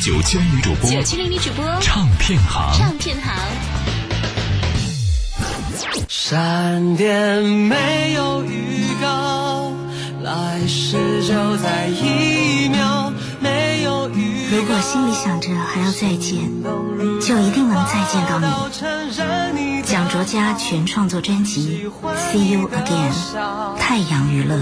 九七零女主播，唱片行，唱片行。闪电没有预告，来世就在一秒。没有预告。如果心里想着还要再见，就一定能再见到你。蒋卓嘉全创作专辑《See You Again》，太阳娱乐。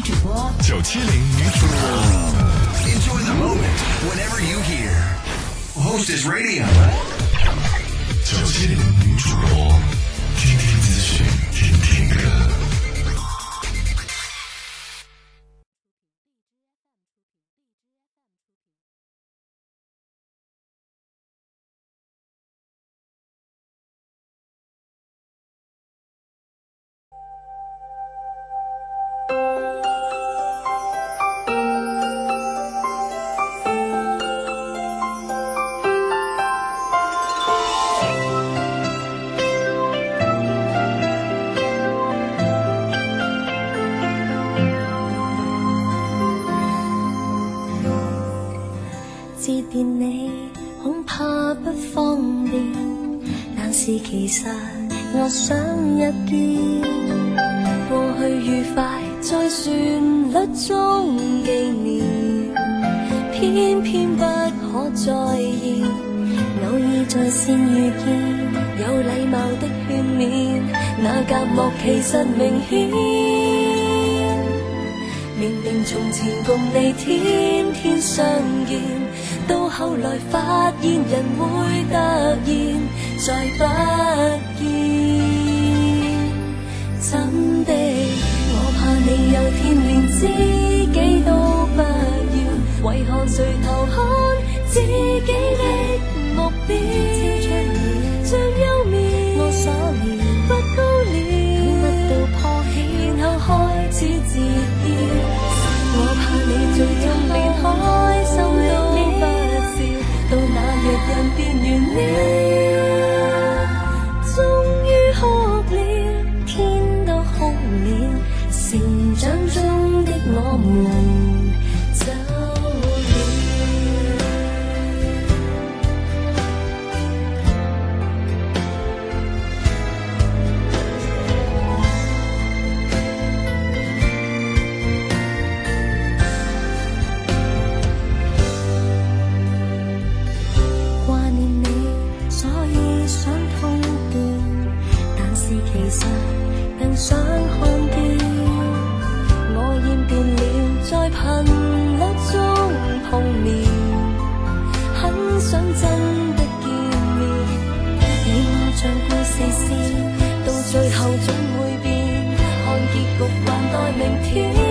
女主播，九七零女主播。 Enjoy the moment whenever you hear. Hostess Radio. 九七零女主播，听听资讯，听听歌。 致电你恐怕不方便，但是其实我想见。过去愉快在旋律中纪念，偏偏不可再现。偶尔在先遇见，有礼貌的劝勉，那隔膜其实明显。明明从前共你天天相见，到后来发现人会突然再不见。怎的？我怕你有天连自己都不要，为何垂头看自己的目标？将幽面我锁了，不高了，到破晓，然后开始自。故事线到最后总会变，看结局还待明天。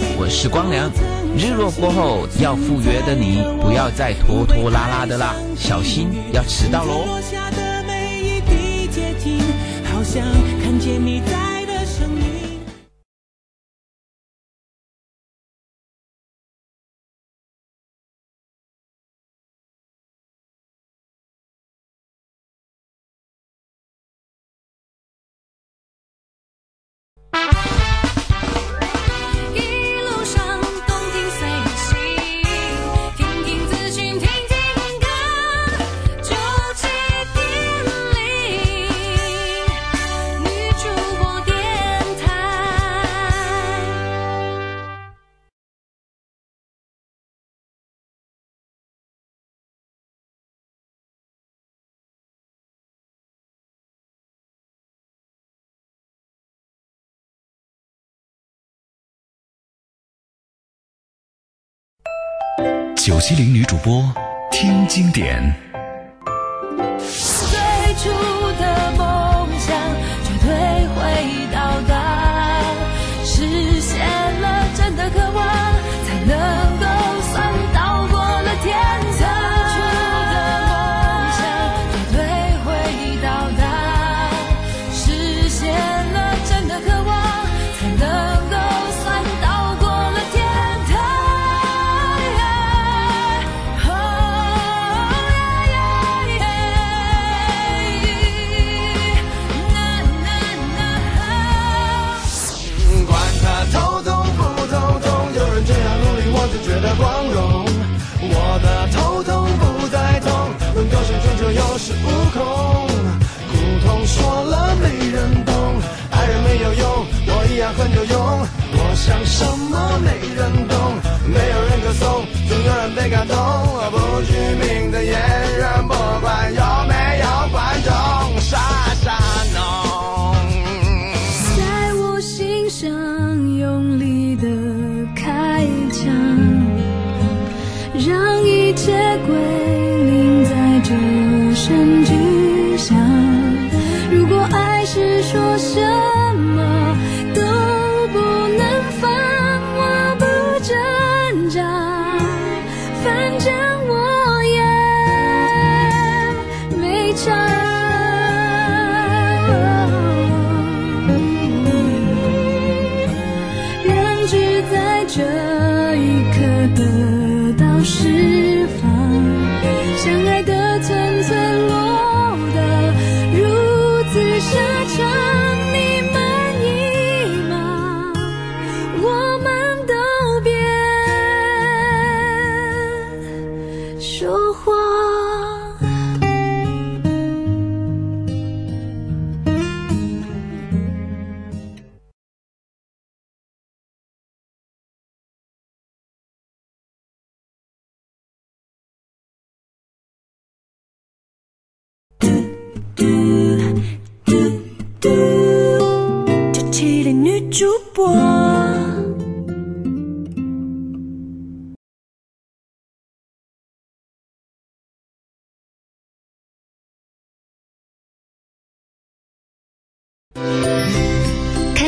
我是光良，日落过后要赴约的你，不要再拖拖拉拉的啦，小心要迟到喽。九七零女主播听经典。有恃无恐，苦痛说了没人懂，爱人没有用，我一样很有用。我想什么没人懂，没有人歌颂，总有人被感动。不具名的演员，不管有没有。说话。嘟嘟嘟嘟，机器人女主播。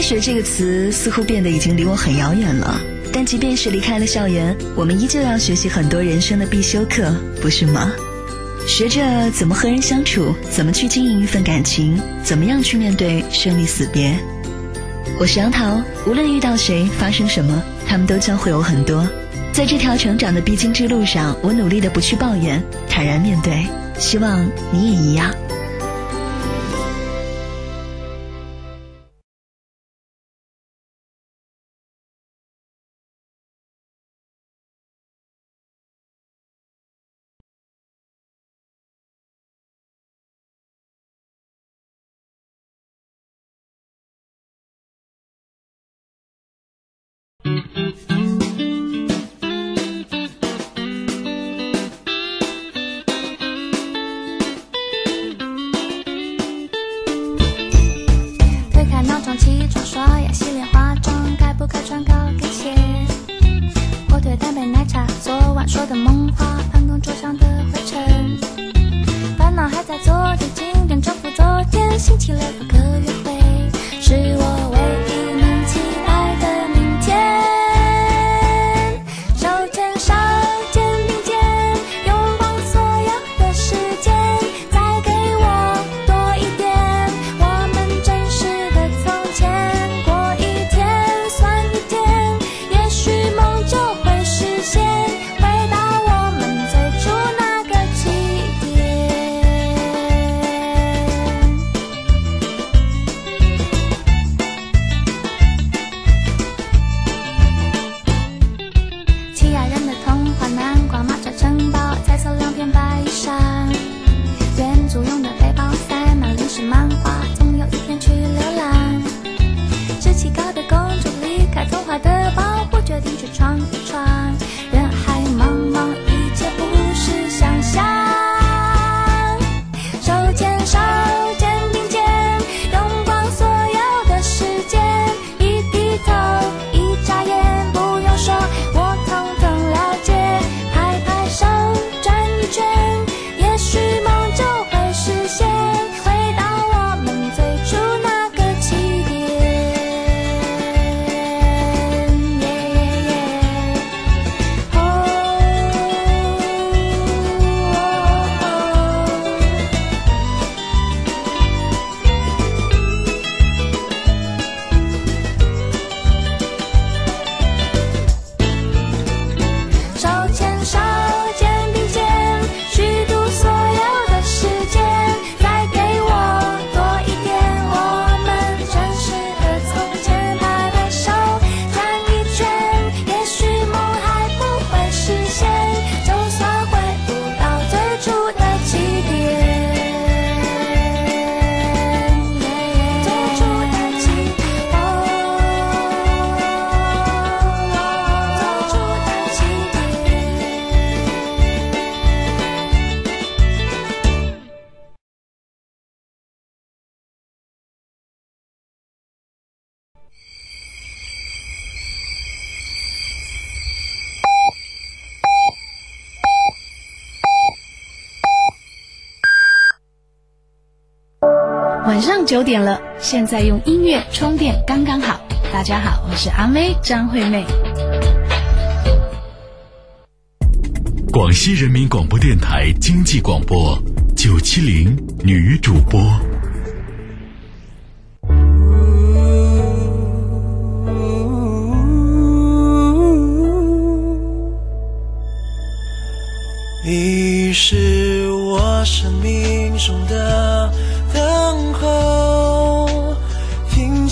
学这个词似乎变得已经离我很遥远了，但即便是离开了校园，我们依旧要学习很多人生的必修课，不是吗？学着怎么和人相处，怎么去经营一份感情，怎么样去面对生离死别。我是杨桃，无论遇到谁，发生什么，他们都教会我很多。在这条成长的必经之路上，我努力的不去抱怨，坦然面对，希望你也一样。线。九点了，现在用音乐充电刚刚好。大家好，我是阿妹张惠妹。广西人民广播电台经济广播九七零女主播。你是我生命中的等候。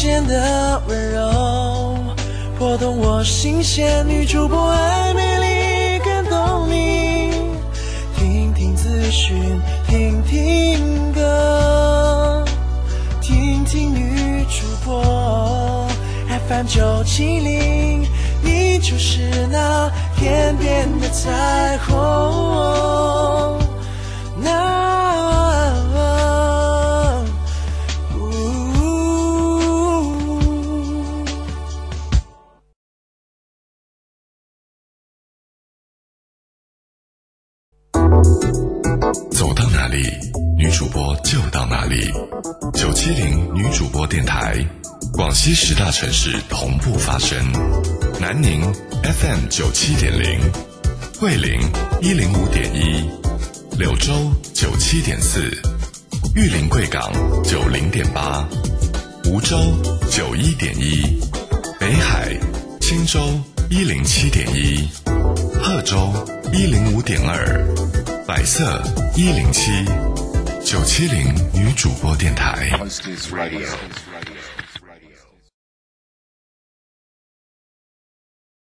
间的温柔，拨动我心弦。女主播爱美丽，感动你。听听资讯，听听歌，听听女主播。F M 九七零，你就是那天边的彩虹。就到哪里，九七零女主播电台，广西十大城市同步发声：南宁 FM 九七点零，桂林一零五点一，柳州九七点四，玉林、贵港九零点八，梧州九一点一，北海钦州一零七点一，贺州一零五点二，百色一零七。九七零女主播电台。